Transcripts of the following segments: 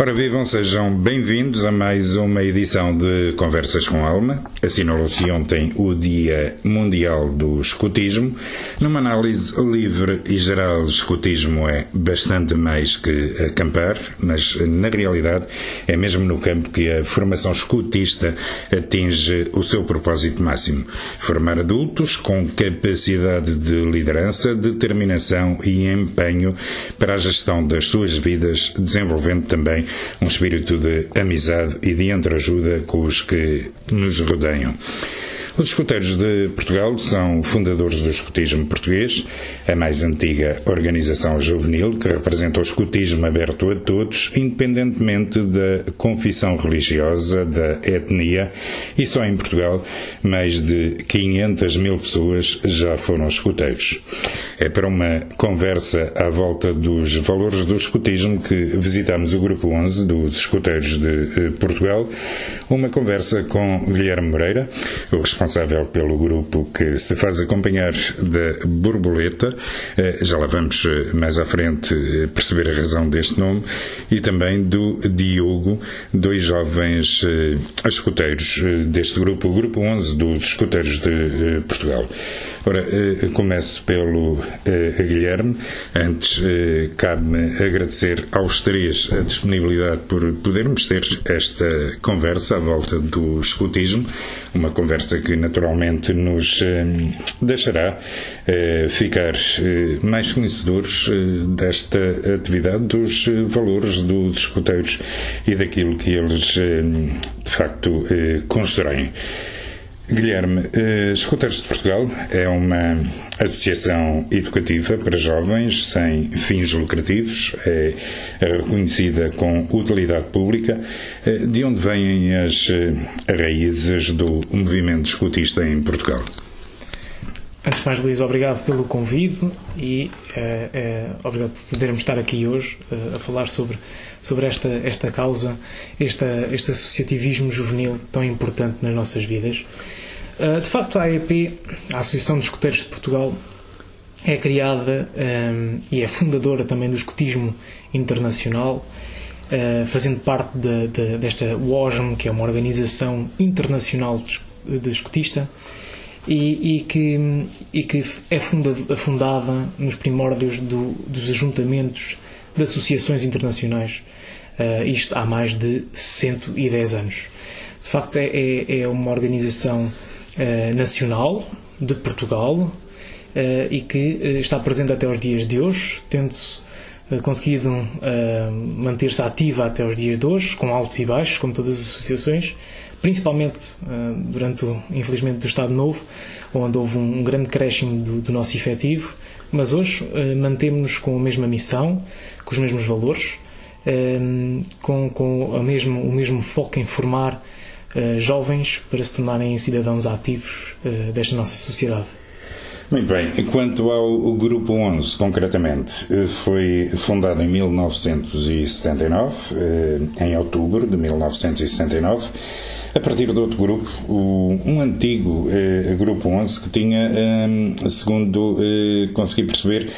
Ora vivam, sejam bem-vindos a mais uma edição de Conversas com Alma. Assinalou-se ontem o Dia Mundial do Escutismo. Numa análise livre e geral, o escutismo é bastante mais que acampar, mas na realidade é mesmo no campo que a formação escutista atinge o seu propósito máximo. Formar adultos com capacidade de liderança, determinação e empenho para a gestão das suas vidas, desenvolvendo também um espírito de amizade e de entreajuda com os que nos rodeiam. Os escuteiros de Portugal são fundadores do escutismo português, a mais antiga organização juvenil que representa o escutismo aberto a todos, independentemente da confissão religiosa, da etnia, e só em Portugal mais de 500 mil pessoas já foram escuteiros. É para uma conversa à volta dos valores do escutismo que visitamos o Grupo 11 dos escuteiros de eh, Portugal, uma conversa com Guilherme Moreira, o responsável responsável pelo grupo que se faz acompanhar da Borboleta. Eh, já lá vamos eh, mais à frente eh, perceber a razão deste nome. E também do Diogo, dois jovens escuteiros deste grupo, o Grupo 11 dos Escuteiros de Portugal. Ora, começo pelo Guilherme. Antes, cabe-me agradecer aos três a disponibilidade por podermos ter esta conversa à volta do escutismo, uma conversa que naturalmente nos eh, deixará eh, ficar eh, mais conhecedores desta atividade, dos valores dos escuteiros e daquilo que eles de facto constroem. Guilherme, Escuteiros de Portugal é uma associação educativa para jovens sem fins lucrativos, é reconhecida com utilidade pública. De onde vêm as raízes do movimento escutista em Portugal? Antes de mais, Luís, obrigado pelo convite e uh, uh, obrigado por podermos estar aqui hoje uh, a falar sobre, sobre esta, esta causa, esta, este associativismo juvenil tão importante nas nossas vidas. de facto, a AEP, a Associação de Escuteiros de Portugal, é criada um, e é fundadora também do escutismo internacional, fazendo parte de, de, desta WOSM, que é uma organização internacional de, de e, e, que, e que é fundada, fundada nos primórdios do, dos ajuntamentos de associações internacionais, uh, isto há mais de 110 anos. De facto, é, é, é uma organização uh, nacional de Portugal uh, e que está presente até os dias de hoje, tendo conseguido manter-se ativa até os dias de hoje, com altos e baixos, como todas as associações, principalmente uh, durante, infelizmente, do Estado Novo, onde houve um, grande crescimento do, do, nosso efetivo, mas hoje uh, mantemos-nos com a mesma missão, com os mesmos valores, uh, com, com a mesmo, o mesmo foco em formar jovens para se tornarem cidadãos ativos desta nossa sociedade. Muito bem. Quanto ao Grupo 11, concretamente, foi fundado em 1979, em outubro de 1979 a partir de outro grupo, o, um antigo eh, Grupo 11 que tinha, eh, segundo eh, consegui perceber,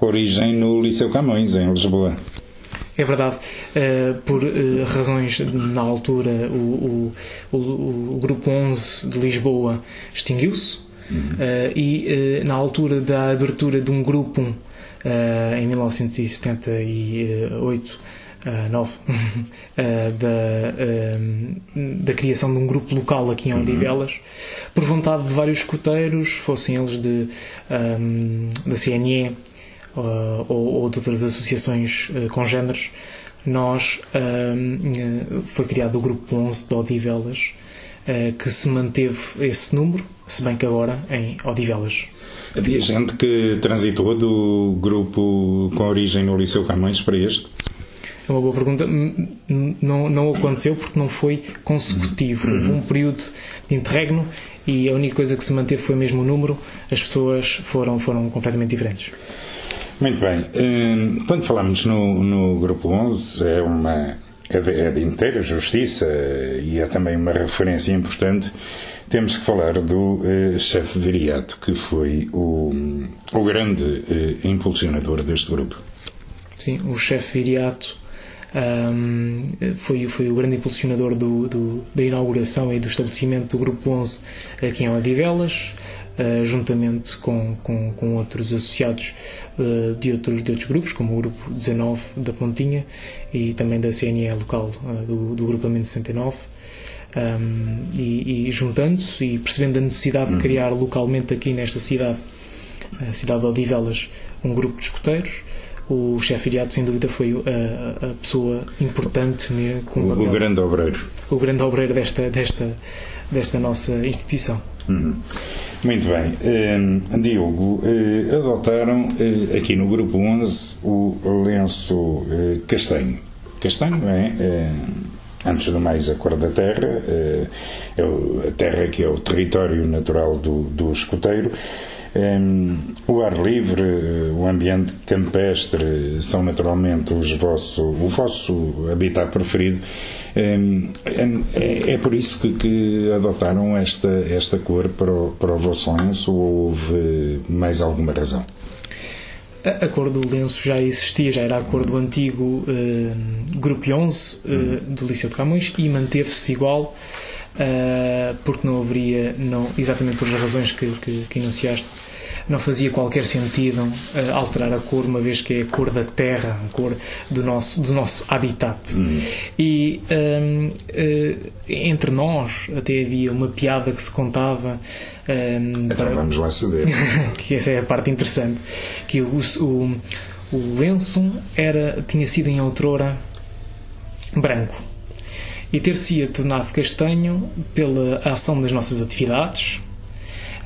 origem no Liceu Camões, em Lisboa. É verdade. Uh, por uh, razões, na altura, o, o, o, o, Grupo 11 de Lisboa extinguiu-se uhum. uh, e, na altura da abertura de um grupo, em 1978, uh, 9 uh, da, uh, da criação de um grupo local aqui em Odivelas, uhum. por vontade de vários escuteiros, fossem eles de, um, da CNE ou, ou, de outras associações congêneres, nós uh, foi criado o grupo 11 de Odivelas, que se manteve esse número, se bem que agora em Odivelas. Havia gente que transitou do grupo com origem no Liceu Camões para este? É uma boa pergunta. Não, não aconteceu porque não foi consecutivo. Houve um período de interregno e a única coisa que se manteve foi mesmo o número. As pessoas foram, foram completamente diferentes. Muito bem. Hum, quando falamos no, no Grupo 11, é uma é de, é de inteira justiça e é também uma referência importante temos que falar do uh, chefe Viriato, que foi o, o grande uh, impulsionador deste grupo. Sim, o chefe Viriato um, foi, foi o grande impulsionador do, do, da inauguração e do estabelecimento do Grupo 11 aqui em Odivelas, uh, juntamente com, com, com, outros associados uh, de, outros, de outros grupos, como o Grupo 19 da Pontinha e também da CNE local uh, do, do Grupamento 69 um, e, e juntando-se e percebendo a necessidade de uhum. criar localmente aqui nesta cidade, a cidade de Odivelas, um grupo de escuteiros. O chefe Iriato, sem dúvida, foi a, a pessoa importante. Né, com o, o grande obreiro. O grande obreiro desta, desta, desta nossa instituição. Uhum. Muito bem. Uh, Diogo, uh, adotaram uh, aqui no Grupo 11 o lenço castanho. Castanho é antes do mais a cor da terra, eh, é a terra que é o território natural do, do escoteiro. O ar livre, o ambiente campestre são naturalmente os vosso, o vosso habitat preferido. é, é, por isso que, que, adotaram esta, esta cor para o, para o vosso lenço ou houve mais alguma razão? a, cor do lenço já existia, já era a cor do antigo uh, Grupo 11 uh, uhum. do Liceu de Camões e manteve-se igual uh, porque não haveria, não, exatamente por as razões que, que, que enunciaste, não fazia qualquer sentido uh, alterar a cor, uma vez que é a cor da terra, a cor do nosso, do nosso habitat. Uhum. E um, ehm, uh, eh, entre nós até havia uma piada que se contava. Um, ehm, então para, vamos lá saber. que essa é a parte interessante. Que o, o, o lenço era, tinha sido em outrora branco e ter-se tornado castanho pela ação das nossas atividades,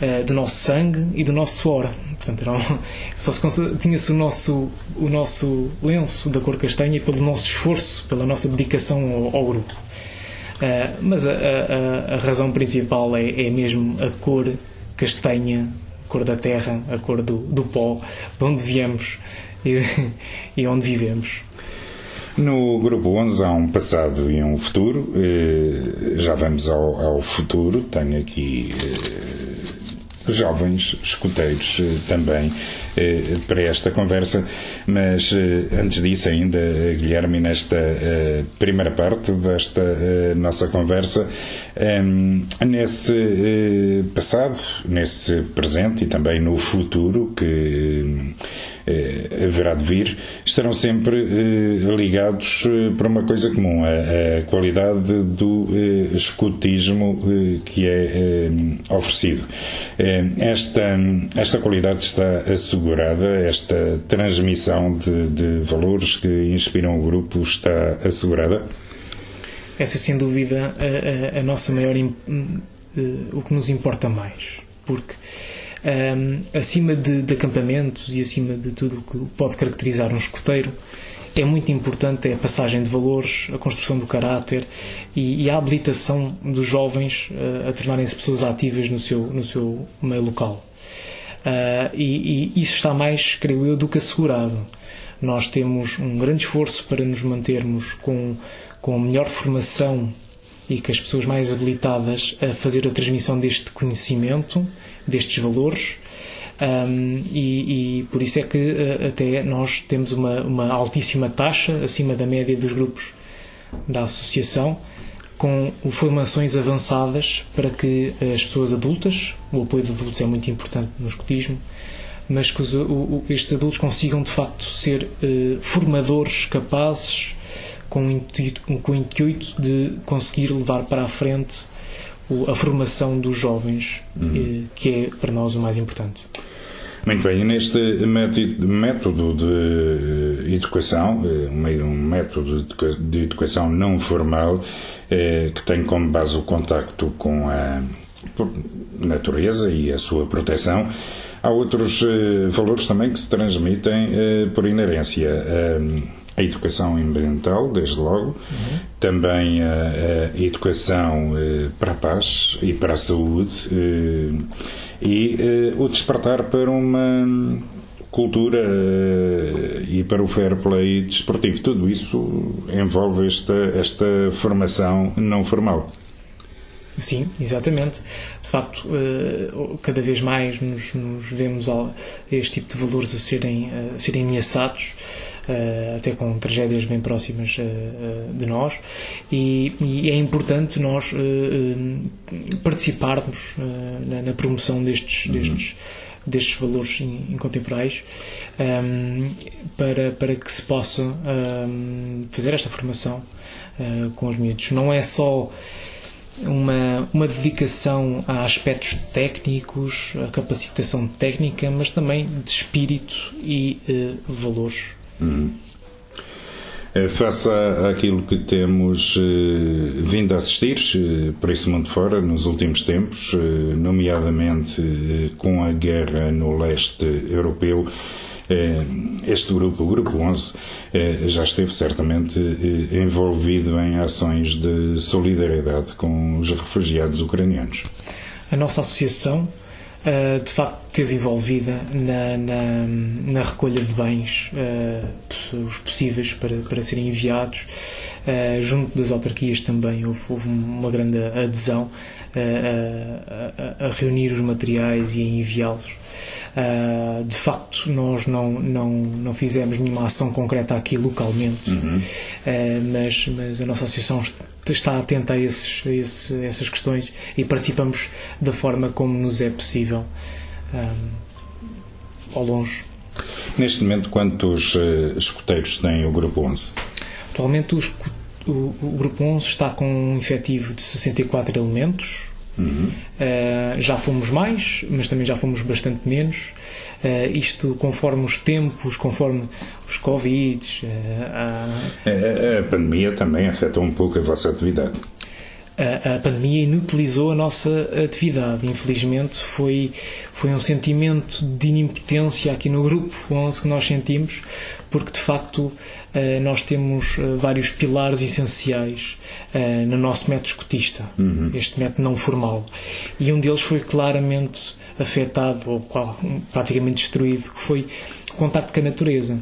uh, do nosso sangue e do nosso suor. Portanto, era, só se tinha-se o nosso, o nosso lenço da cor castanha pelo nosso esforço, pela nossa dedicação ao, ao grupo. Uh, mas a, a, a, razão principal é, é mesmo a cor castanha, a cor da terra, a cor do, do pó, de onde viemos e, e onde vivemos. No Grupo 11 há um passado e um futuro. Eh, já vamos ao, ao futuro. Tenho aqui jovens escuteiros eh, também para esta conversa, mas eh, antes disso ainda, Guilherme, nesta primeira parte desta nossa conversa, nesse passado, nesse presente e também no futuro que eh, haverá de vir, estarão sempre eh, ligados eh, para uma coisa comum, a qualidade do escutismo que é oferecido. Esta, esta qualidade está assegurada, esta transmissão de, de valores que inspiram o grupo está assegurada? Essa é sem dúvida a, a, a nossa maior o que nos importa mais, porque um, acima de, de, acampamentos e acima de tudo o que pode caracterizar um escoteiro, é muito importante é a passagem de valores, a construção do caráter e, e a habilitação dos jovens uh, a tornarem-se pessoas ativas no seu, no seu meio local. Uh, e, e, isso está mais, creio eu, do que assegurado. Nós temos um grande esforço para nos mantermos com, com a melhor formação e que as pessoas mais habilitadas a fazer a transmissão deste conhecimento destes valores. Um, e, e, por isso é que uh, até nós temos uma, uma altíssima taxa acima da média dos grupos da associação com formações avançadas para que as pessoas adultas, o apoio de adultos é muito importante no escotismo, mas que os, o, estes adultos consigam de facto ser uh, formadores capazes com o, intuito, com o intuito de conseguir levar para a frente a formação dos jovens, uhum. que é para nós o mais importante. Muito bem, neste método de educação, eh, um método de educação não formal, eh, que tem como base o contacto com a natureza e a sua proteção, há outros valores também que se transmitem por inerência a educação ambiental, desde logo, uhum. também a, a educação uh, para a paz e para a saúde e o despertar para uma cultura e para o fair play desportivo. Tudo isso envolve esta, esta formação não formal. Sim, exatamente. De facto, cada vez mais nos, nos vemos este tipo de valores a serem, a serem ameaçados até com tragédias bem próximas uh, de nós, e, e, é importante nós participarmos na, na, promoção destes, uhum. destes destes valores incontemporais um, ehm, para, para que se possa um, ehm, fazer esta formação uh, com os miúdos. Não é só uma, uma dedicação a aspectos técnicos, a capacitação técnica, mas também de espírito e uh, valores. Uhum. Face àquilo que temos eh, vindo a assistir eh, por esse mundo fora nos últimos tempos, eh, nomeadamente com a guerra no leste europeu, este grupo, o Grupo 11, já esteve certamente envolvido em ações de solidariedade com os refugiados ucranianos. A nossa associação de facto esteve envolvida na, na, na recolha de bens, uh, os possíveis para, para serem enviados. Uh, junto das autarquias também houve, houve uma grande adesão a, a, a, reunir os materiais e a enviá-los. Uh, de facto, nós não, não, não fizemos nenhuma ação concreta aqui localmente, uhum. uh, mas, mas a nossa associação está atenta a, esses, a esses, essas questões e participamos da forma como nos é possível um, ao longe. Neste momento, quantos uh, escuteiros tem o Grupo 11? Atualmente, o, o, o Grupo 11 está com um efetivo de 64 elementos. Uhum. Uh, já fomos mais, mas também já fomos bastante menos. Uh, isto conforme os tempos, conforme os Covid. Uh, a... a pandemia também afetou um pouco a vossa atividade a, a, pandemia inutilizou a nossa atividade. Infelizmente, foi, foi um sentimento de inimpotência aqui no grupo 11 que nós sentimos, porque de facto eh, nós temos eh, vários pilares essenciais eh, no nosso método escotista, uhum. este método não formal. E um deles foi claramente afetado, ou praticamente destruído, que foi o contacto com a natureza.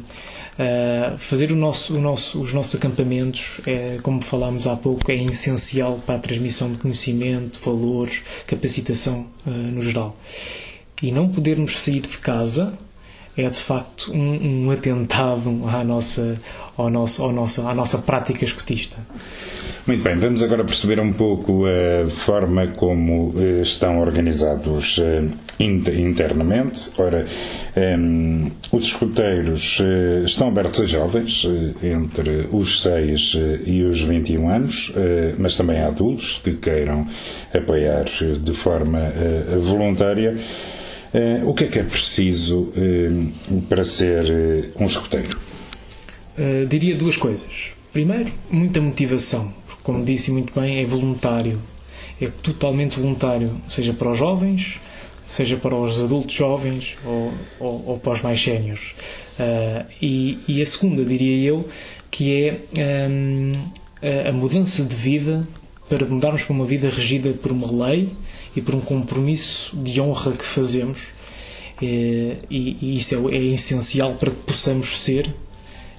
Uh, fazer o nosso, o nosso, os nossos acampamentos, é, como falámos há pouco, é essencial para a transmissão de conhecimento, valores, capacitação uh, no geral. E não podermos sair de casa é de facto um, um atentado à nossa, ao nosso, ao nosso, à nossa prática escotista. Muito bem, vamos agora perceber um pouco a forma como eh, estão organizados eh, internamente. Ora, um, os escuteiros uh, estão abertos a jovens, entre os 6 uh, e os 21 anos, mas também a adultos que queiram apoiar de forma voluntária. O que é que é preciso para ser um escuteiro? diria duas coisas. Primeiro, muita motivação, porque, como disse muito bem, é voluntário. É totalmente voluntário, seja para os jovens, seja para os adultos jovens ou, ou, ou para os mais séniores. Uh, e, e, a segunda, diria eu, que é um, a mudança de vida para mudarmos para uma vida regida por uma lei e por um compromisso de honra que fazemos. E, e, e isso é, é essencial para que possamos ser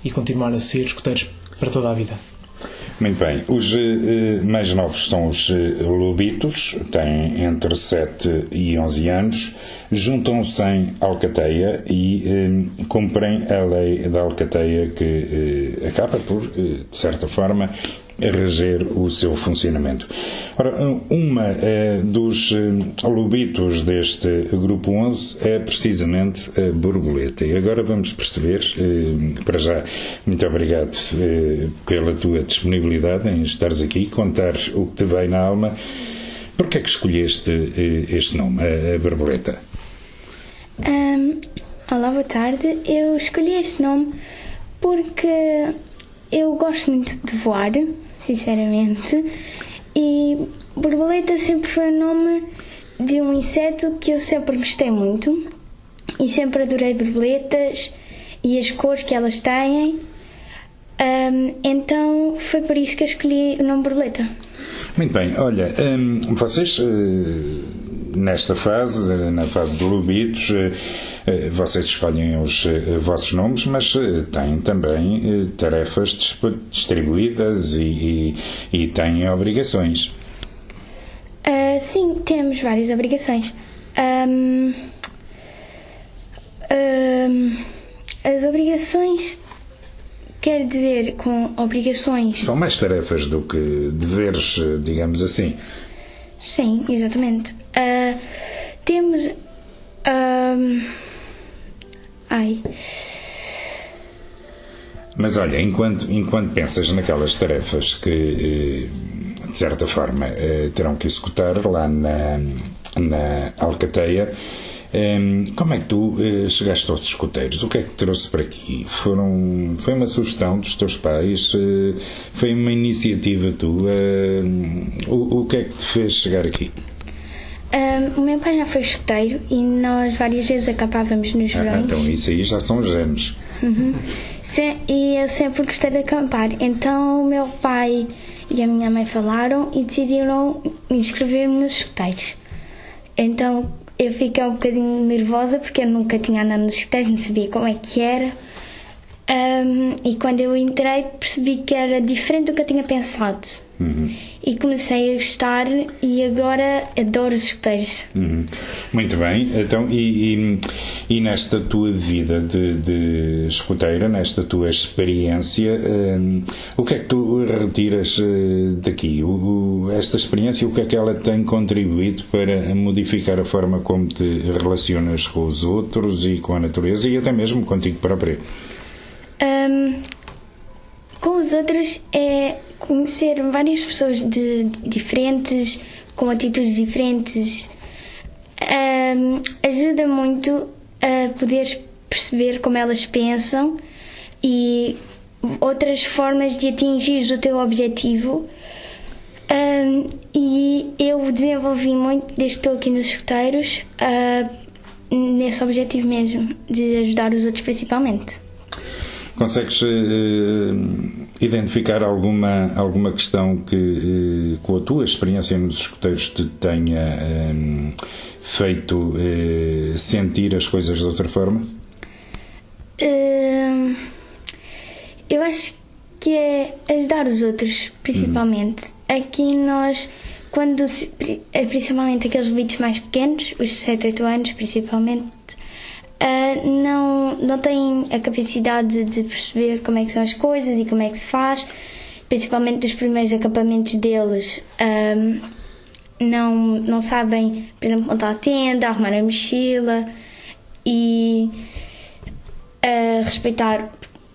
e continuar a ser escuteiros para toda a vida. Muito bem. Os uh, mais novos são os uh, lobitos, têm entre 7 e 11 anos, juntam-se em Alcateia e uh, cumprem a lei da Alcateia que acaba por, de certa forma, a reger o seu funcionamento. Ora, uma eh, dos eh, lobitos deste grupo 11 é precisamente a borboleta. E agora vamos perceber, eh, para já, muito obrigado pela tua disponibilidade em estares aqui, contar o que te veio na alma. Por que é que escolheste este nome, a borboleta? Um, olá, boa tarde. Eu escolhi este nome porque eu gosto muito de voar sinceramente. E borboleta sempre foi o nome de um inseto que eu sempre gostei muito e sempre adorei borboletas e as cores que elas têm. Um, então foi por isso que eu escolhi o nome borboleta. Muito bem, olha, hum, vocês nesta fase, na fase de lobitos, vocês escolhem os vossos nomes, mas têm também tarefas distribuídas e, e, e têm obrigações. Uh, sim, temos várias obrigações. Um, um, as obrigações quer dizer com obrigações. São mais tarefas do que deveres, digamos assim. Sim, exatamente. Uh, temos. Uh, ai. Mas olha, enquanto, enquanto pensas naquelas tarefas que, eh, de certa forma, eh, terão que executar lá na, na Alcateia, como é que tu eh, chegaste aos escuteiros? O que é que te trouxe para aqui? Foram, foi uma sugestão dos teus pais? Eh, foi uma iniciativa tua? O, o que é que te fez chegar aqui? Um, o meu pai já foi escuteiro e nós várias vezes acampávamos nos ah, verões. Então isso aí já são genes. Uhum. e eu sempre gostei de acampar. Então o meu pai e a minha mãe falaram e decidiram inscrever-me nos escuteiros. Então eu fiquei um bocadinho nervosa porque eu nunca tinha andado nos escuteiros, não sabia como é que era. Um, e quando eu entrei percebi que era diferente do que eu tinha pensado. Uhum. E comecei a gostar e agora adoro os escuteiros. Uhum. Muito bem, então e, e, e, nesta tua vida de, de escuteira, nesta tua experiência, um, o que é que tu retiras uh, daqui? O, o, esta experiência, o que é que ela tem contribuído para modificar a forma como te relacionas com os outros e com a natureza e até mesmo contigo próprio? Um, com os outros é conhecer várias pessoas de, de diferentes, com atitudes diferentes. Um, ajuda muito a poder perceber como elas pensam e outras formas de atingir o teu objetivo. Um, e eu desenvolvi muito desde que estou aqui nos escuteiros uh, nesse objetivo mesmo, de ajudar os outros principalmente. Consegues uh, identificar alguma, alguma questão que, uh, com a tua experiência nos escuteiros, te tenha eh, feito sentir as coisas de outra forma? Hum, eu acho que é ajudar os outros, principalmente. Uhum. Aqui nós, quando, principalmente aqueles vídeos mais pequenos, os 7, 8 anos principalmente, não, não têm a capacidade de perceber como é que são as coisas e como é que se faz, principalmente dos primeiros acampamentos deles. Um, não, não sabem, por exemplo, montar a tenda, arrumar a mochila e uh, respeitar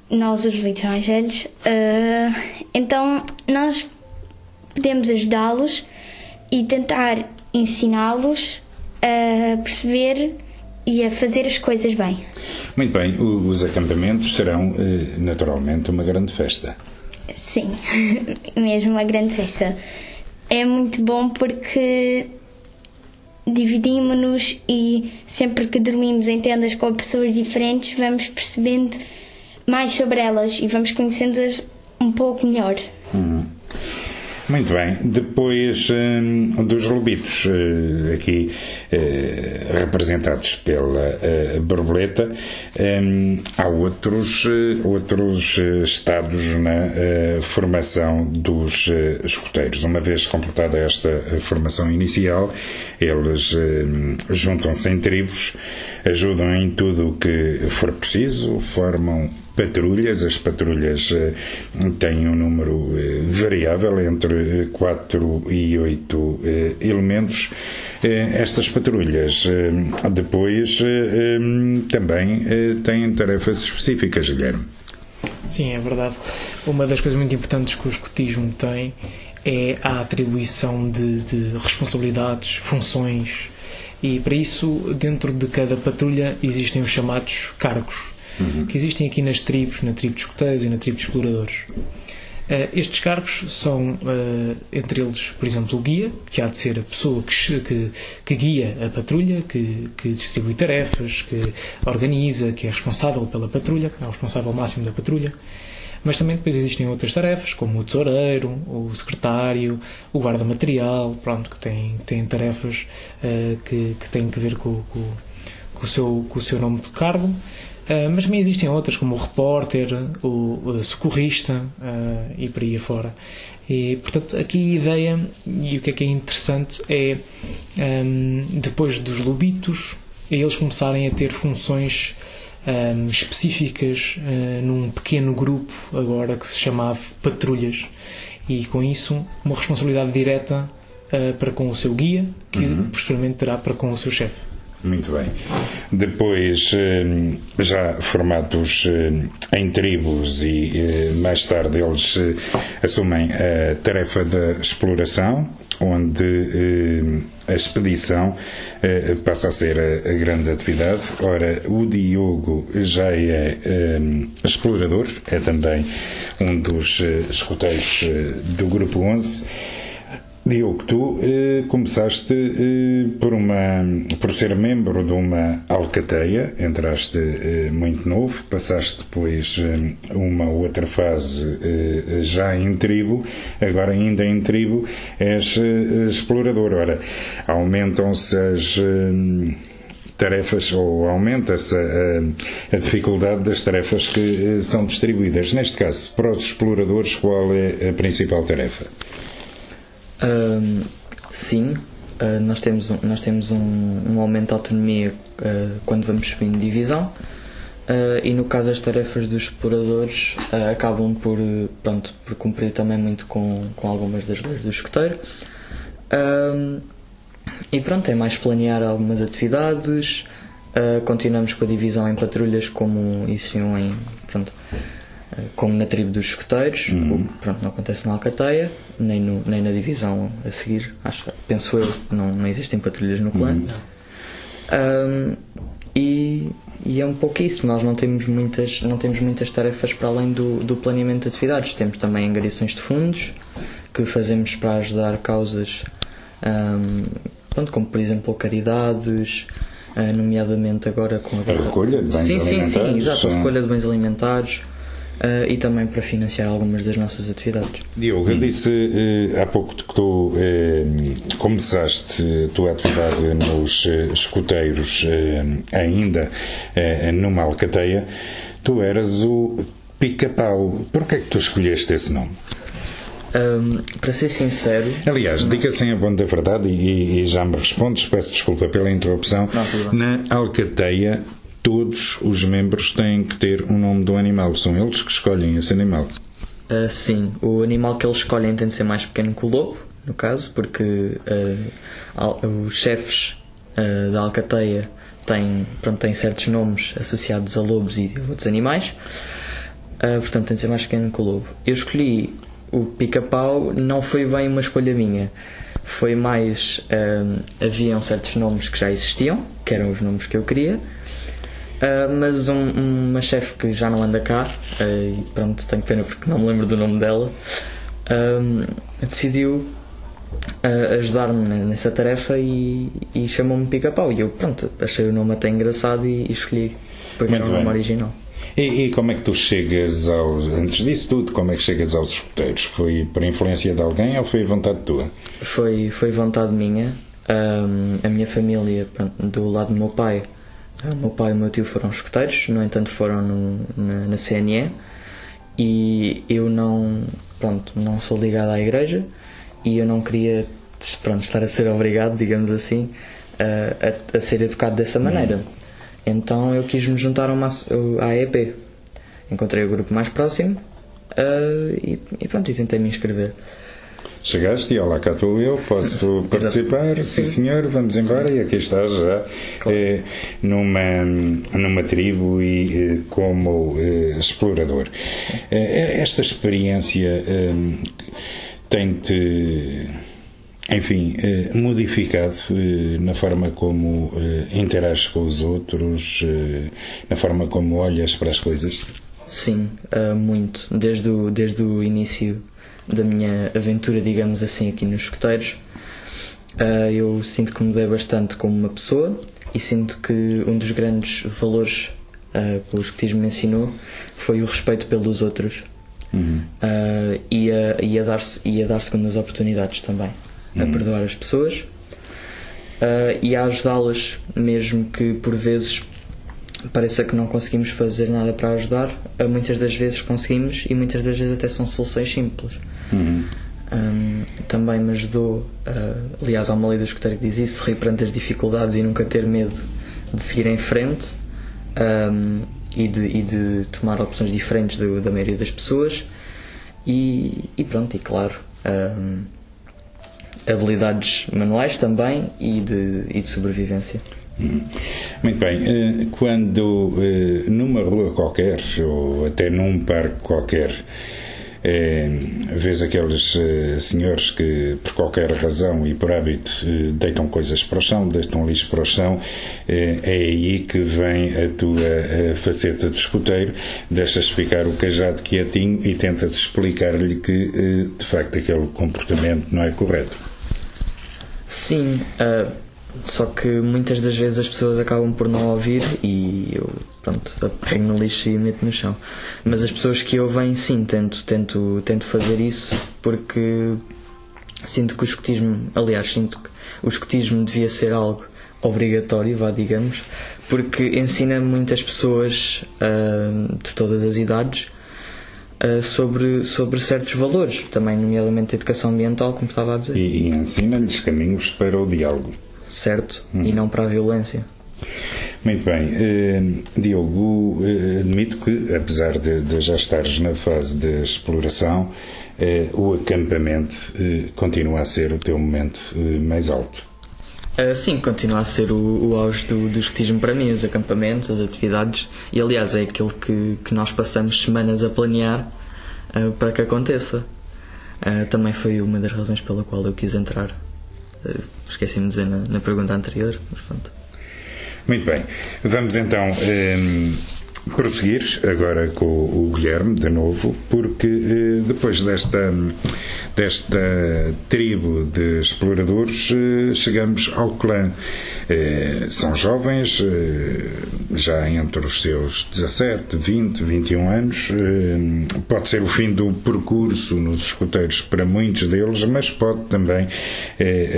nós, os líderes mais velhos. Uh, então, nós podemos ajudá-los e tentar ensiná-los a perceber e a fazer as coisas bem. Muito bem, os acampamentos serão eh, naturalmente uma grande festa. Sim, mesmo uma grande festa. É muito bom porque dividimos-nos e sempre que dormimos em tendas com pessoas diferentes vamos percebendo mais sobre elas e vamos conhecendo-as um pouco melhor. Uhum. Muito bem. Depois um, dos lobitos, uh, aqui uh, representados pela uh, borboleta, um, há outros, outros estados na formação dos escuteiros. Uma vez completada esta formação inicial, eles hum, juntam-se em tribos, ajudam em tudo o que for preciso, formam patrulhas. As patrulhas eh, têm um número eh, variável entre 4 e 8 eh, elementos. Estas patrulhas depois também têm tarefas específicas, Guilherme. Sim, é verdade. Uma das coisas muito importantes que o escotismo tem é a atribuição de, de responsabilidades, funções, e para isso, dentro de cada patrulha, existem os chamados cargos uhum. que existem aqui nas tribos, na tribo de escuteiros e na tribo de exploradores. Uh, estes cargos são, uh, entre eles, por exemplo, o guia, que há de ser a pessoa que, que, que guia a patrulha, que, que, distribui tarefas, que organiza, que é responsável pela patrulha, é o responsável máximo da patrulha. Mas também depois existem outras tarefas, como o tesoureiro, o secretário, o guarda-material, pronto, que têm tarefas uh, que, que têm que ver com, com, com, o seu, com o seu nome de cargo. Uh, mas também existem outras, como o repórter, o, socorrista uh, e por aí afora. E, portanto, aqui a ideia, e o que é que é interessante, é um, depois dos lobitos, eles começarem a ter funções um, específicas uh, num pequeno grupo, agora que se chamava patrulhas, e com isso uma responsabilidade direta uh, para com o seu guia, que uhum. posteriormente terá para com o seu chefe. Muito bem. Depois, hum, já formados hum, em tribos e hum, mais tarde eles assumem a tarefa da exploração, onde a expedição passa a ser a grande atividade. Ora, o Diogo já é explorador, é também um dos escuteiros do Grupo 11 Diogo, tu eh, começaste eh, por, uma, por ser membro de uma alcateia, entraste eh, muito novo, passaste depois eh, uma outra fase eh, já em tribo, agora ainda em tribo és eh, explorador. Ora, aumentam-se as tarefas ou aumenta-se a, a, dificuldade das tarefas que são distribuídas. Neste caso, para os exploradores, qual é a principal tarefa? Uh, sim, uh, nós temos, um, nós temos um, um aumento de autonomia uh, quando vamos subindo de divisão ah, e no caso as tarefas dos exploradores acabam por, pronto, por cumprir também muito com, com algumas das leis do escoteiro. e pronto, é mais planear algumas atividades, continuamos com a divisão em patrulhas como existiam em. Pronto, como na tribo dos escoteiros, uhum. pronto, não acontece na Alcateia, nem, no, nem na divisão a seguir, acho, penso eu, não, não existem patrulhas no clã. Uhum. Um, e, e, é um pouco isso, nós não temos muitas, não temos muitas tarefas para além do, do planeamento de atividades, temos também angariações de fundos que fazemos para ajudar causas, um, pronto, como por exemplo caridades, uh, nomeadamente agora com a, a recolha de bens sim, alimentares. Sim, sim, exato, a recolha de bens alimentares uh, e também para financiar algumas das nossas atividades. Diogo, eu disse uh, há pouco que tu uh, começaste a tua atividade nos escuteiros ainda numa alcateia, tu eras o pica-pau. Porquê é que tu escolheste esse nome? Um, para ser sincero. Aliás, diga sem a bom da verdade e, e, já me respondes, peço desculpa pela interrupção. Não, na Alcateia todos os membros têm que ter um nome do animal. São eles que escolhem esse animal. Uh, sim, o animal que eles escolhem tem de ser mais pequeno que o lobo, no caso, porque uh, os chefes uh, da alcateia têm, pronto, têm certos nomes associados a lobos e outros animais, portanto tem de ser mais pequeno que o lobo. Eu escolhi o pica-pau, não foi bem uma escolha minha foi mais. haviam certos nomes que já existiam, que eram os nomes que eu queria, Uh, mas um, uma chefe que já não anda cá, uh, e pronto, tenho pena porque não me lembro do nome dela, decidiu uh, ajudar-me nessa tarefa e, e chamou-me Pica-Pau. E eu, pronto, achei o nome até engraçado e, e escolhi, porque era o nome original. E, e, como é que tu chegas aos. Antes disso tudo, como é que chegas aos escuteiros? Foi por influência de alguém ou foi vontade tua? Foi, foi vontade minha. Um, a minha família, pronto, do lado do meu pai, o meu pai e o meu tio foram escuteiros, no entanto foram no, na, na CNE e eu não, pronto, não sou ligado à igreja e eu não queria pronto, estar a ser obrigado, digamos assim, a, a, a ser educado dessa maneira. Então eu quis me juntar a uma, à EP. Encontrei o grupo mais próximo uh, e, e, pronto, e tentei me inscrever. Chegaste e olá, cá estou eu, posso participar? Sim. Sim, senhor, vamos embora. E aqui está já claro. eh, numa, numa tribo e eh, como eh, explorador. Eh, esta experiência eh, tem-te, enfim, eh, modificado na forma como interages com os outros, na forma como olhas para as coisas? Sim, muito. Desde o, desde o início da minha aventura, digamos assim, aqui nos escoteiros, uh, eu sinto que mudei bastante como uma pessoa e sinto que um dos grandes valores uh, que o escotismo me ensinou foi o respeito pelos outros uhum. uh, e, a, e, a dar, e a dar segundas oportunidades também, uhum. a perdoar as pessoas e a ajudá-las, mesmo que por vezes pareça que não conseguimos fazer nada para ajudar, muitas das vezes conseguimos e muitas das vezes até são soluções simples. Uhum. Um, também me ajudou, uh, aliás, há uma lei do escuteiro que diz isso: rir perante as dificuldades e nunca ter medo de seguir em frente um, e, de, e, de, tomar opções diferentes do, da maioria das pessoas. E, e pronto, e claro, um, habilidades manuais também e de, e de sobrevivência. Hum. Muito bem. Eh, quando eh, numa rua qualquer ou até num parque qualquer é, vês aqueles uh, senhores que, por qualquer razão e por hábito, uh, deitam coisas para o chão, deitam lixo para o chão, é, é aí que vem a tua uh, faceta de escuteiro, deixas ficar o cajado quietinho e tentas explicar-lhe que, de facto, aquele comportamento não é correto. Sim, só que muitas das vezes as pessoas acabam por não ouvir e eu pronto, pego no lixo e meto no chão. Mas as pessoas que ouvem, sim, tento, tento, tento fazer isso porque sinto que o escotismo, aliás, sinto que o escotismo devia ser algo obrigatório, vá, digamos, porque ensina muitas pessoas uh, de todas as idades uh, sobre, sobre certos valores, também, nomeadamente a educação ambiental, como estava a dizer. E, e ensina-lhes caminhos para o diálogo. Certo, hum. e não para a violência. Muito bem. Uh, Diogo, uh, admito que, apesar de, de, já estares na fase de exploração, uh, o acampamento continua a ser o teu momento mais alto. sim, continua a ser o, o auge do, do para mim, os acampamentos, as atividades, e aliás é aquilo que, que nós passamos semanas a planear para que aconteça. também foi uma das razões pela qual eu quis entrar. Esqueci-me de dizer na, na pergunta anterior, mas pronto. Muito bem. Vamos então um, prosseguir agora com o Guilherme, de novo, porque eh, depois desta, desta tribo de exploradores eh, chegamos ao clã. Eh, são jovens, já entre os seus 17, 20, 21 anos. Pode ser o fim do percurso nos escuteiros para muitos deles, mas pode também,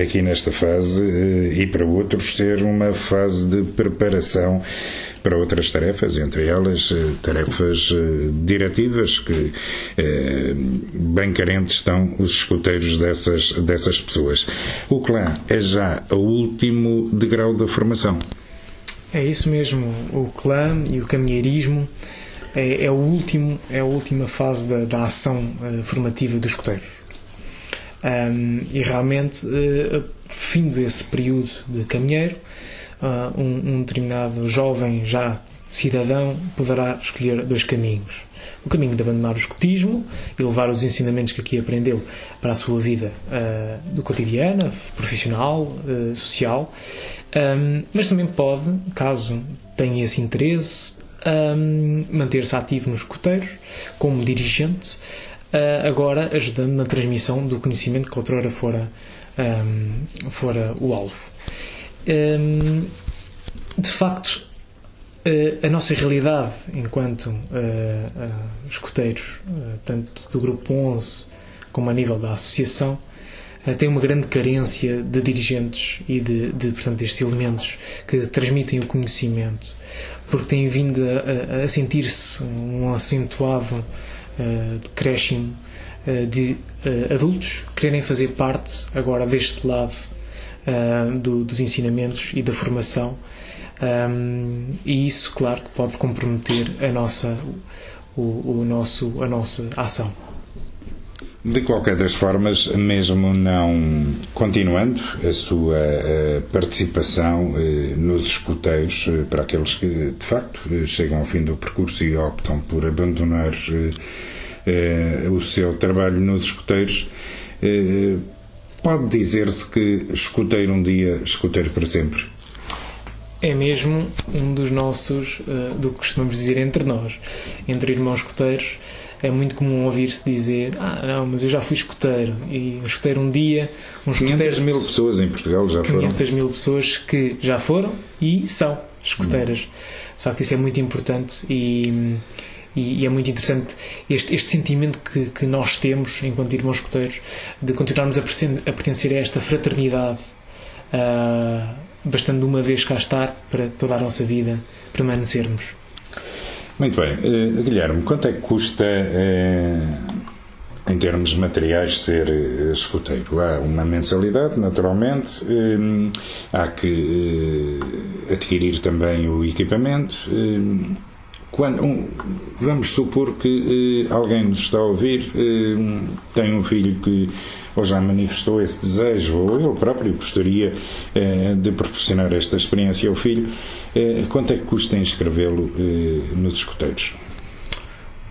aqui nesta fase e para outros, ser uma fase de preparação para outras tarefas, entre elas eh, tarefas eh, diretivas que eh, bem carentes estão os escuteiros dessas, dessas pessoas. O clã é já o último degrau da formação. É isso mesmo, o clã e o caminheirismo é, é, o último, é a última fase da, da ação uh, formativa dos escuteiros. Um, e realmente, uh, fim desse período de caminheiro, uh, um, um determinado jovem já cidadão poderá escolher dois caminhos. O caminho de abandonar o escotismo e levar os ensinamentos que aqui aprendeu para a sua vida uh, do cotidiana, profissional, uh, social, um, mas também pode, caso tenha esse interesse, um, manter-se ativo nos escoteiros como dirigente, uh, agora ajudando na transmissão do conhecimento que outrora fora, um, fora o alvo. De facto, a nossa realidade enquanto uh, escuteiros, tanto do Grupo 11 como a nível da associação, tem uma grande carência de dirigentes e de, de portanto, destes elementos que transmitem o conhecimento, porque têm vindo a, a sentir-se um acentuado uh, decréscimo uh, de uh, adultos quererem fazer parte agora deste lado uh, do, dos ensinamentos e da formação. Um, e isso, claro, pode comprometer a nossa, o, o nosso, a nossa ação. De qualquer das formas, mesmo não continuando a sua participação nos escuteiros, para aqueles que de facto chegam ao fim do percurso e optam por abandonar o seu trabalho nos escuteiros, Pode dizer-se que escuteiro um dia, escuteiro para sempre? É mesmo um dos nossos, uh, do que costumamos dizer entre nós, entre irmãos escuteiros. É muito comum ouvir-se dizer: Ah, não, mas eu já fui escuteiro. E um escuteiro um dia, uns 500 mil pessoas em Portugal já 500 foram. 500 mil pessoas que já foram e são escuteiras. Hum. De facto, isso é muito importante e e, e é muito interessante este, este sentimento que, que, nós temos enquanto irmãos escuteiros de continuarmos a, a pertencer a esta fraternidade uh, bastando uma vez cá estar para toda a nossa vida permanecermos. Muito bem. Uh, Guilherme, quanto é que custa, uh, em termos materiais, ser uh, escoteiro? Há uma mensalidade, naturalmente, há que adquirir também o equipamento. Quando, um, vamos supor que alguém nos está a ouvir, tem um filho que ou já manifestou esse desejo, ou ele próprio gostaria eh, de proporcionar esta experiência ao filho, eh, quanto é que custa inscrevê-lo eh, nos escoteiros?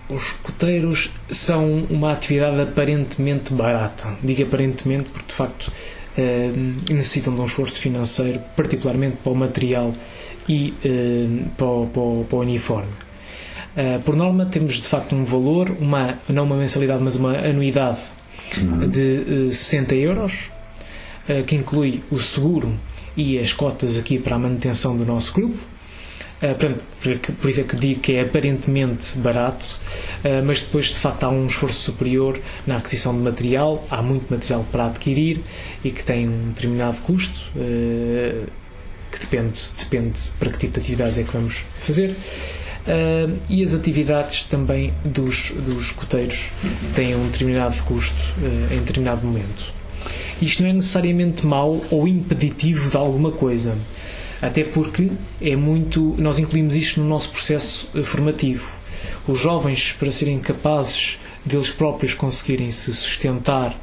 Os escoteiros são uma atividade aparentemente barata. Digo aparentemente porque, de facto, necessitam de um esforço financeiro, particularmente para o material e para o, para o, para o uniforme. por norma, temos de facto um valor, uma, não uma mensalidade, mas uma anuidade uhum. de 60 eh, euros, eh, que inclui o seguro e as cotas aqui para a manutenção do nosso grupo. Portanto, por isso é que digo que é aparentemente barato, mas depois de facto há um esforço superior na aquisição de material, há muito material para adquirir e que tem um determinado custo, que depende, depende para que tipo de atividades é que vamos fazer. Uh, e as atividades também dos, dos coteiros têm um determinado custo uh, em determinado momento. Isto não é necessariamente mau ou impeditivo de alguma coisa, até porque é muito. Nós incluímos isto no nosso processo uh, formativo. Os jovens, para serem capazes deles próprios conseguirem se sustentar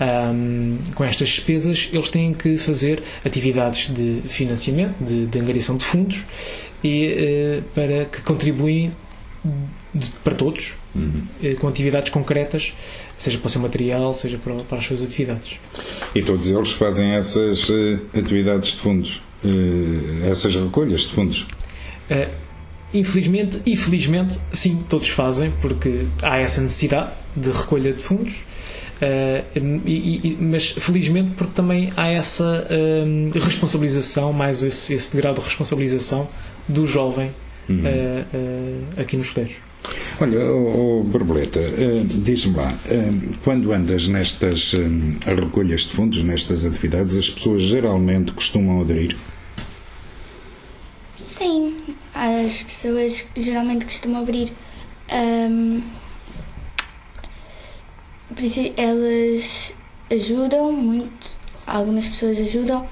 um, com estas despesas, eles têm que fazer atividades de financiamento, de, de angariação de fundos e uh, para que contribuem de, para todos uhum. uh, com atividades concretas, seja para o seu material, seja para, para as suas atividades. E todos eles fazem essas uh, atividades de fundos, essas recolhas de fundos? Infelizmente, infelizmente, sim, todos fazem, porque há essa necessidade de recolha de fundos. Uh, e, e, mas felizmente porque também há essa uh, responsabilização, mais esse, esse grau de responsabilização do jovem uhum. uh, uh, aqui nos colégios. Olha, oh, oh, Borboleta, uh, diz-me lá, quando andas nestas recolhas de fundos, nestas atividades, as pessoas geralmente costumam aderir? Sim, as pessoas geralmente costumam abrir. Um, por isso, elas ajudam muito, algumas pessoas ajudam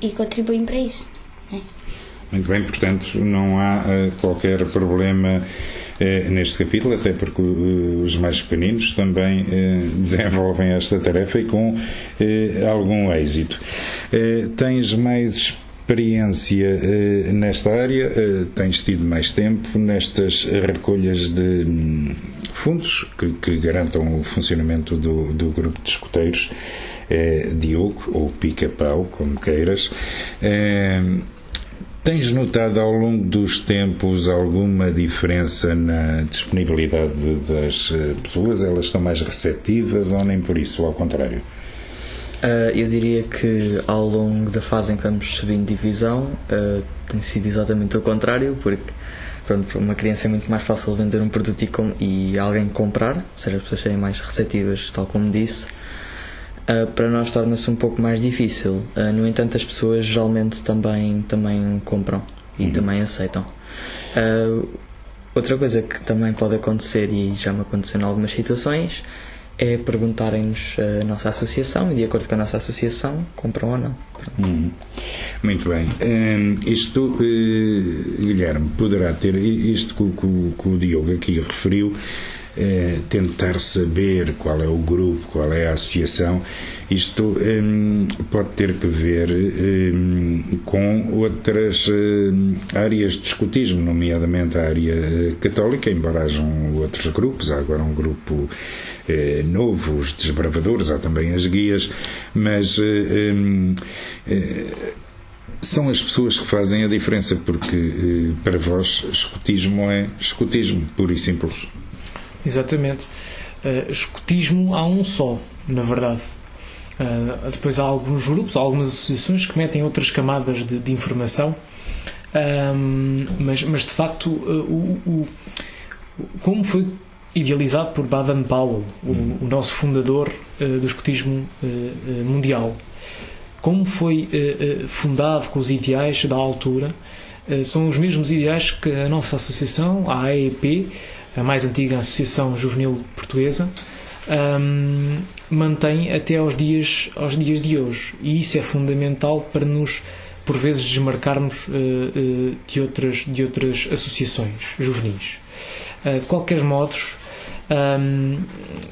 e contribuem para isso. Muito bem, portanto, não há uh, qualquer problema uh, neste capítulo, até porque uh, os mais pequeninos também desenvolvem esta tarefa e com algum êxito. tens mais experiência nesta área, tens tido mais tempo nestas recolhas de um, fundos que, que, garantam o funcionamento do, do grupo de escuteiros. Diogo, ou Pica-Pau, como queiras. Tens notado ao longo dos tempos alguma diferença na disponibilidade das eh, pessoas? Elas estão mais receptivas ou nem por isso, ao contrário? Uh, eu diria que ao longo da fase em que vamos subindo divisão uh, tem sido exatamente o contrário, porque pronto, para uma criança é muito mais fácil vender um produto e, e alguém comprar, ou seja, as pessoas serem mais receptivas, tal como disse. Uh, para nós torna-se um pouco mais difícil. Uh, no entanto, as pessoas geralmente também, também compram e uhum. também aceitam. Uh, outra coisa que também pode acontecer, e já me aconteceu em algumas situações, é perguntarem-nos a nossa associação e, de acordo com a nossa associação, compram ou não. Uhum. Muito bem. Um, isto, Guilherme, poderá ter, isto que, que, que o Diogo aqui referiu, é, tentar saber qual é o grupo, qual é a associação, isto hum, pode ter que ver hum, com outras hum, áreas de escutismo, nomeadamente a área eh, católica, embora hajam outros grupos, há agora um grupo eh, novo, os desbravadores, há também as guias, mas eh, eh, são as pessoas que fazem a diferença, porque eh, para vós escutismo é escutismo, puro e simples. Exatamente. Uh, escutismo há um só, na verdade. Uh, depois há alguns grupos, há algumas associações que metem outras camadas de, de informação, um, mas, mas de facto uh, o, o, como foi idealizado por Baden Powell, o, o nosso fundador do escotismo mundial. Como foi fundado com os ideais da altura, são os mesmos ideais que a nossa associação, a AEP, a mais antiga Associação Juvenil Portuguesa, um, mantém até aos dias, aos dias de hoje. E isso é fundamental para nos, por vezes, desmarcarmos de, outras, de outras associações juvenis. de qualquer modo, um,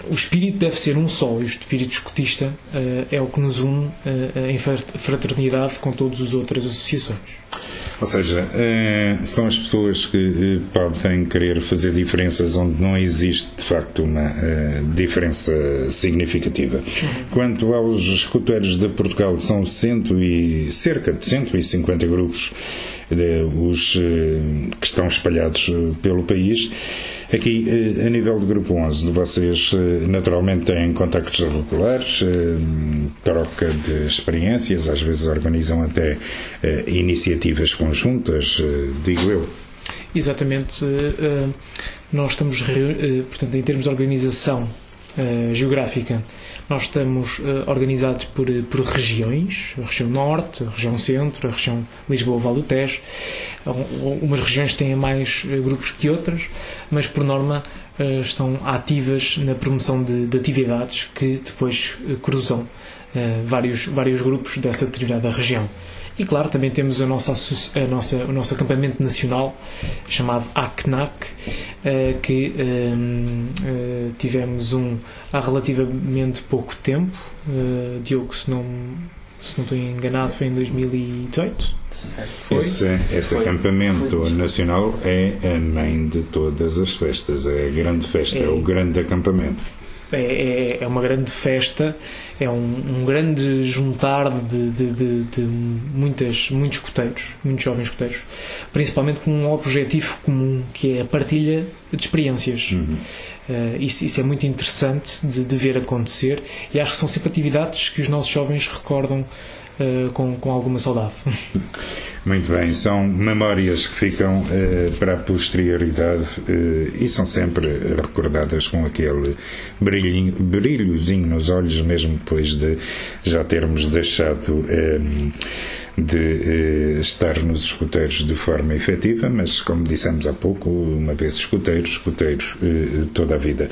o espírito deve ser um só e o espírito escotista uh, é o que nos une uh, em fraternidade com todas as outras associações. Ou seja, uh, são as pessoas que podem querer fazer diferenças onde não existe de facto uma diferença significativa. Uhum. Quanto aos escuteiros de Portugal, são cento e, cerca de 150 grupos os que estão espalhados pelo país. Aqui, eh, a nível do Grupo 11, vocês eh, naturalmente têm contactos regulares, eh, troca de experiências, às vezes organizam até iniciativas conjuntas, digo eu. Exatamente. Nós estamos, portanto, em termos de organização geográfica, nós estamos uh, organizados por, por regiões, a região norte, a região centro, a região Lisboa-Val do Tejo. Umas regiões têm mais grupos que outras, mas por norma estão ativas na promoção de, de atividades que depois cruzam vários, vários grupos dessa determinada região. E claro, também temos a nossa, a nossa, o nosso acampamento nacional chamado ACNAC, eh, que ehm, eh, tivemos um há relativamente pouco tempo. Eh, Diogo, se não, se não estou enganado, foi em 2018. Foi? Esse, esse foi. acampamento foi. nacional é a mãe de todas as festas, é a grande festa, é, é o grande acampamento é, é, é uma grande festa, é um, um grande juntar de, de, de, de, muitas, muitos escuteiros, muitos jovens escuteiros, principalmente com um objetivo comum, que é a partilha de experiências. Uhum. Uh, isso, isso, é muito interessante de, de, ver acontecer e acho que são sempre atividades que os nossos jovens recordam uh, com, com alguma saudade. Muito bem, são memórias que ficam uh, para a posterioridade uh, e são sempre recordadas com aquele brilhinho, brilhozinho nos olhos, mesmo depois de já termos deixado. Uh, de eh, estar nos escuteiros de forma efetiva, mas como dissemos há pouco, uma vez escuteiros, escuteiros eh, toda a vida.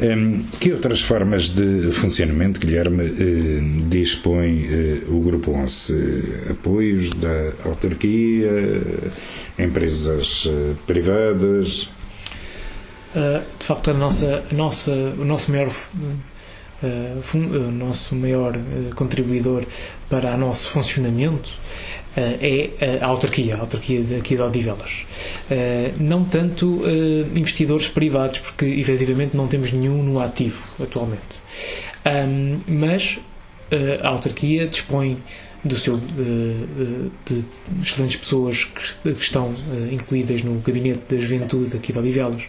Eh, que outras formas de funcionamento, Guilherme, eh, dispõe eh, o Grupo 11? apoios da autarquia, empresas eh, privadas? de facto, a nossa, a nossa, o nosso maior o nosso maior contribuidor para o nosso funcionamento é a autarquia, a autarquia aqui de Odivelas. não tanto investidores privados, porque efetivamente não temos nenhum no ativo atualmente. Mas a autarquia dispõe do seu, de excelentes pessoas que, estão incluídas no Gabinete da Juventude aqui de Odivelas,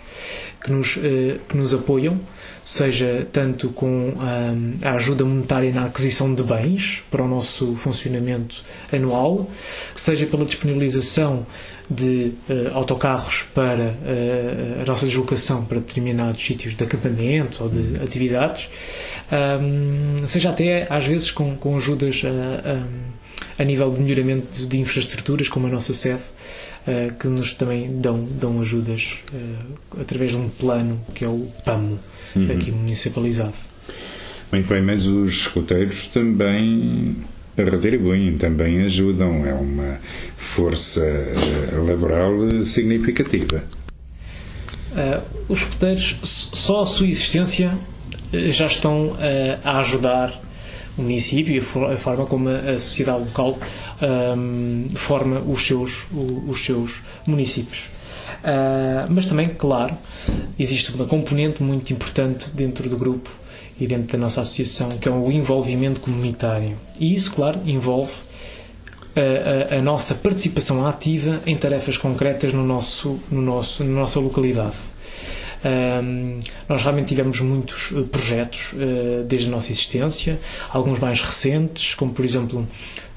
que nos, que nos apoiam seja tanto com hum, a ajuda monetária na aquisição de bens para o nosso funcionamento anual, seja pela disponibilização de uh, autocarros para uh, a nossa deslocação para determinados sítios de acampamento ou de atividades, um, seja até às vezes com, com ajudas a, a, a nível de melhoramento de infraestruturas, como a nossa sede, uh, que nos também dão, dão ajudas uh, através de um plano que é o PAMO, uhum. aqui municipalizado. Muito bem, mas os escuteiros também retribuem, também ajudam, é uma força uh, laboral significativa. os escuteiros, só a sua existência, já estão a ajudar município e a forma como a sociedade local um, forma os seus, os seus municípios. Uh, mas também, claro, existe uma componente muito importante dentro do grupo e dentro da nossa associação, que é o envolvimento comunitário. E isso, claro, envolve a, a, a nossa participação ativa em tarefas concretas no nosso, no nosso, na nossa localidade. Nós realmente tivemos muitos uh, projetos uh, desde a nossa existência, alguns mais recentes, como por exemplo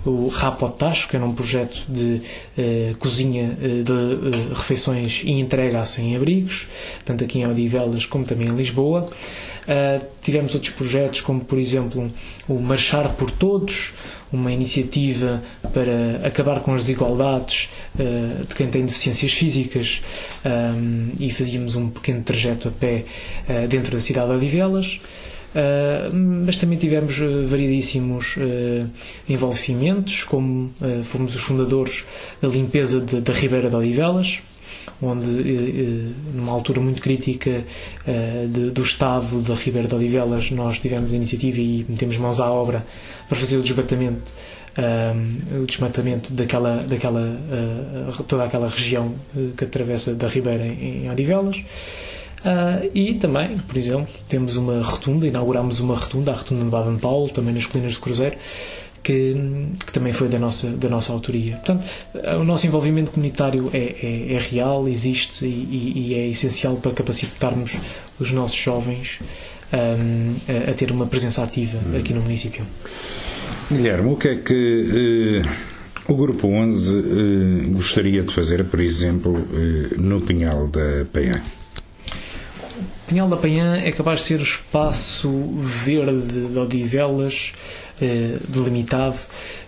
o Rapotacho, que era um projeto de uh, cozinha uh, de uh, refeições e entrega a sem-abrigos, tanto aqui em Odivelas como também em Lisboa. tivemos outros projetos, como por exemplo o Marchar por Todos, uma iniciativa para acabar com as desigualdades de quem tem deficiências físicas um, e fazíamos um pequeno trajeto a pé dentro da cidade de Odivelas. Uh, mas também tivemos uh, variedíssimos uh, envolvimentos, como fomos os fundadores da limpeza da Ribeira de Odivelas, onde, numa altura muito crítica do estado da Ribeira de Odivelas, nós tivemos a iniciativa e metemos mãos à obra para fazer o desmatamento, o desmatamento daquela, daquela, toda aquela região que atravessa da Ribeira em Odivelas. Uh, e também, por exemplo, temos uma rotunda, inauguramos uma rotunda, a rotunda de Baden Paulo, também nas Colinas de Cruzeiro, que, que, também foi da nossa, da nossa autoria. Portanto, o nosso envolvimento comunitário é, é, é real, existe e, e, é essencial para capacitarmos os nossos jovens um, a, a, ter uma presença ativa aqui no município. Guilherme, o que é que eh, o Grupo 11 eh, gostaria de fazer, por exemplo, eh, no Pinhal da Penha? Pinhal da Panhã é capaz de ser o espaço verde de Odivelas eh, delimitado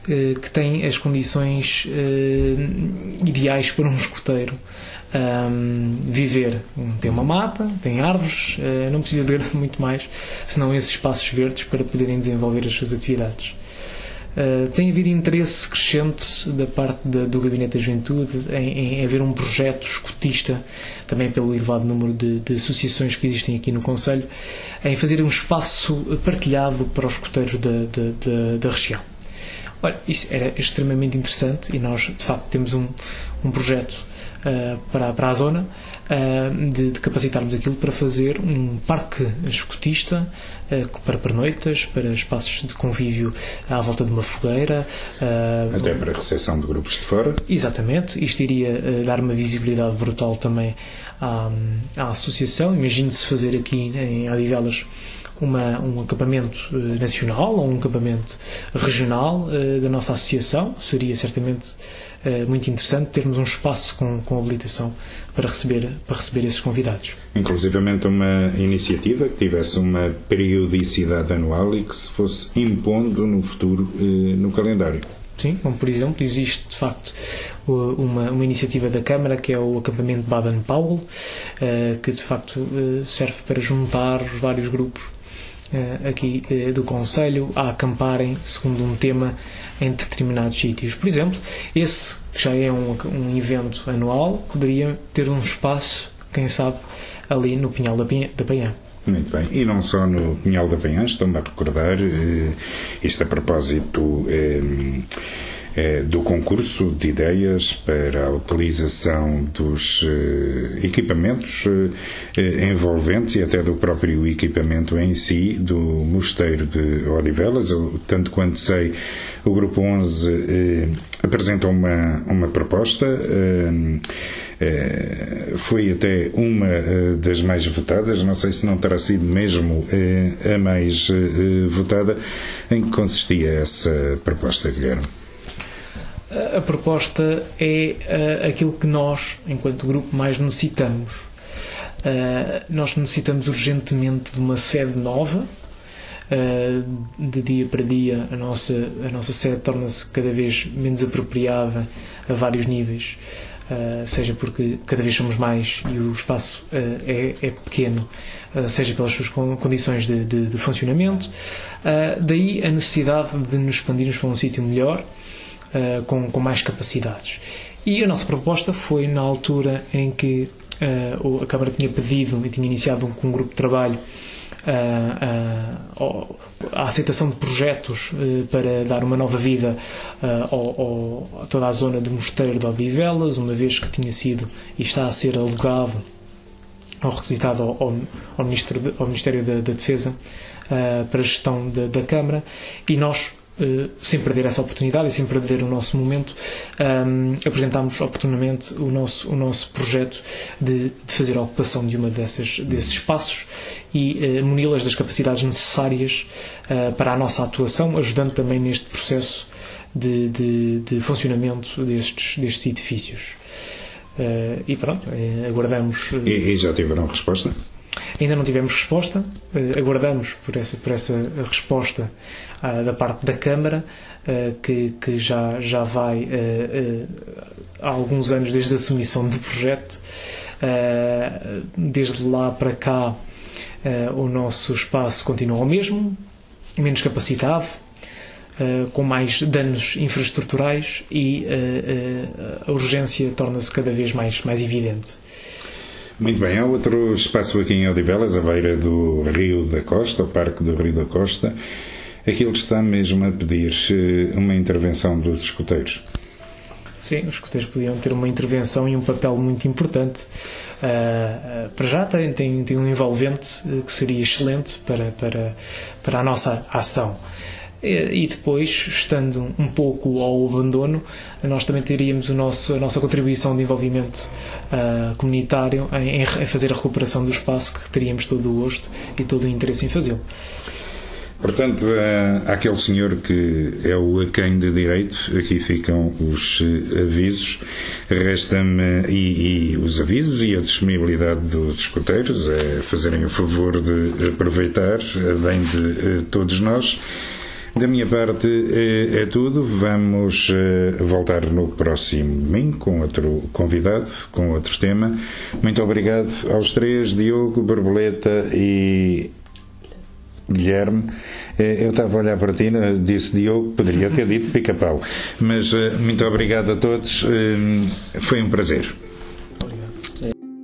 eh, que tem as condições eh, ideais para um escoteiro um, viver. Tem uma mata, tem árvores, uh, não precisa de muito mais, senão esses espaços verdes para poderem desenvolver as suas atividades. Uh, tem havido interesse crescente da parte da, do Gabinete da Juventude em, em, haver um projeto escutista, também pelo elevado número de, de, associações que existem aqui no Conselho, em fazer um espaço partilhado para os escuteiros da, da, da região. Olha, isso era extremamente interessante e nós, de facto, temos um, um projeto uh, para, para a zona de, de, capacitarmos aquilo para fazer um parque escotista uh, para pernoitas, para espaços de convívio à volta de uma fogueira. Até para a recepção de grupos de fora. Exatamente. Isto iria dar uma visibilidade brutal também à, à associação. Imagine-se fazer aqui em Odivelas uma, um acampamento nacional ou um acampamento regional da nossa associação. Seria certamente muito interessante termos um espaço com, com habilitação para receber, para receber esses convidados. Inclusivamente uma iniciativa que tivesse uma periodicidade anual e que se fosse impondo no futuro eh, no calendário. Sim, como por exemplo, existe de facto uma, uma iniciativa da Câmara que é o acampamento Baden-Powell, eh, que de facto eh, serve para juntar os vários grupos aqui eh, do Conselho a acamparem segundo um tema em determinados sítios. Por exemplo, esse que já é um, um evento anual poderia ter um espaço, quem sabe, ali no Pinhal da Penha. Muito bem. E não só no Pinhal da Penha, estão-me a recordar, eh, isto a propósito. Eh, do concurso de ideias para a utilização dos eh, equipamentos eh, envolventes e até do próprio equipamento em si do Mosteiro de Odivelas. Tanto quanto sei, o Grupo 11 eh, apresentou uma, uma proposta. foi até uma das mais votadas, não sei se não terá sido mesmo a mais votada. Em que consistia essa proposta, Guilherme? A proposta é uh, aquilo que nós, enquanto grupo, mais necessitamos. Uh, nós necessitamos urgentemente de uma sede nova. Uh, de dia para dia, a nossa, a nossa sede torna-se cada vez menos apropriada a vários níveis. seja porque cada vez somos mais e o espaço é, é, pequeno, seja pelas suas condições de, de, de funcionamento. daí a necessidade de nos expandirmos para um sítio melhor uh, com, com mais capacidades. E a nossa proposta foi na altura em que uh, a Câmara tinha pedido e tinha iniciado um, um grupo de trabalho uh, a aceitação de projetos para dar uma nova vida a toda a zona de Mosteiro de Odivelas, uma vez que tinha sido e está a ser alugado ou requisitado ao, ao, Ministério, da, Defesa para gestão da Câmara e nós Uh, sem perder essa oportunidade e sem perder o nosso momento, um, ehm, apresentámos oportunamente o nosso, o nosso projeto de, de fazer a ocupação de uma dessas, desses espaços e uh, muni-las das capacidades necessárias uh, para a nossa atuação, ajudando também neste processo de, de, de funcionamento destes, destes edifícios. Uh, e pronto, aguardamos. E, e, já tiveram resposta? Ainda não tivemos resposta, uh, aguardamos por essa, por essa resposta uh, da parte da Câmara, que, que já, já vai há alguns anos desde a submissão do projeto. desde lá para cá, o nosso espaço continua o mesmo, menos capacitado, Uh, com mais danos infraestruturais e uh, uh, a urgência torna-se cada vez mais, mais evidente. Muito bem, há outro espaço aqui em Odivelas, à beira do Rio da Costa, o Parque do Rio da Costa. Aquilo está mesmo a pedir uma intervenção dos escuteiros. Sim, os escuteiros podiam ter uma intervenção e um papel muito importante. Uh, para já tem, tem, tem um envolvente que seria excelente para, para, para a nossa ação e depois, estando um pouco ao abandono, nós também teríamos o nosso, a nossa contribuição de envolvimento uh, comunitário em, em, fazer a recuperação do espaço, que teríamos todo o gosto e todo o interesse em fazê-lo. Portanto, uh, aquele senhor que é o aquém de direito, aqui ficam os uh, avisos, resta-me, e, e, os avisos e a disponibilidade dos escuteiros, é fazerem o favor de aproveitar, bem de todos nós. Da minha parte é, é tudo. Vamos uh, voltar no próximo domingo com outro convidado, com outro tema. Muito obrigado aos três, Diogo, Borboleta e Guilherme. Eh, eu estava a olhar para ti, disse Diogo, poderia ter dito pica-pau. Mas muito obrigado a todos, foi um prazer.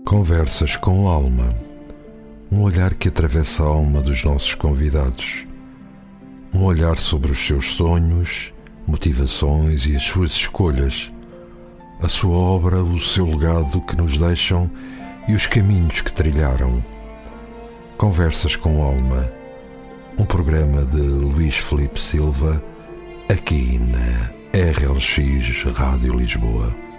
Conversas com alma. Um olhar que atravessa a alma dos nossos convidados um olhar sobre os seus sonhos, motivações e as suas escolhas, a sua obra, o seu legado que nos deixam e os caminhos que trilharam. Conversas com Alma, um programa de Luís Felipe Silva, aqui na RLX Rádio Lisboa.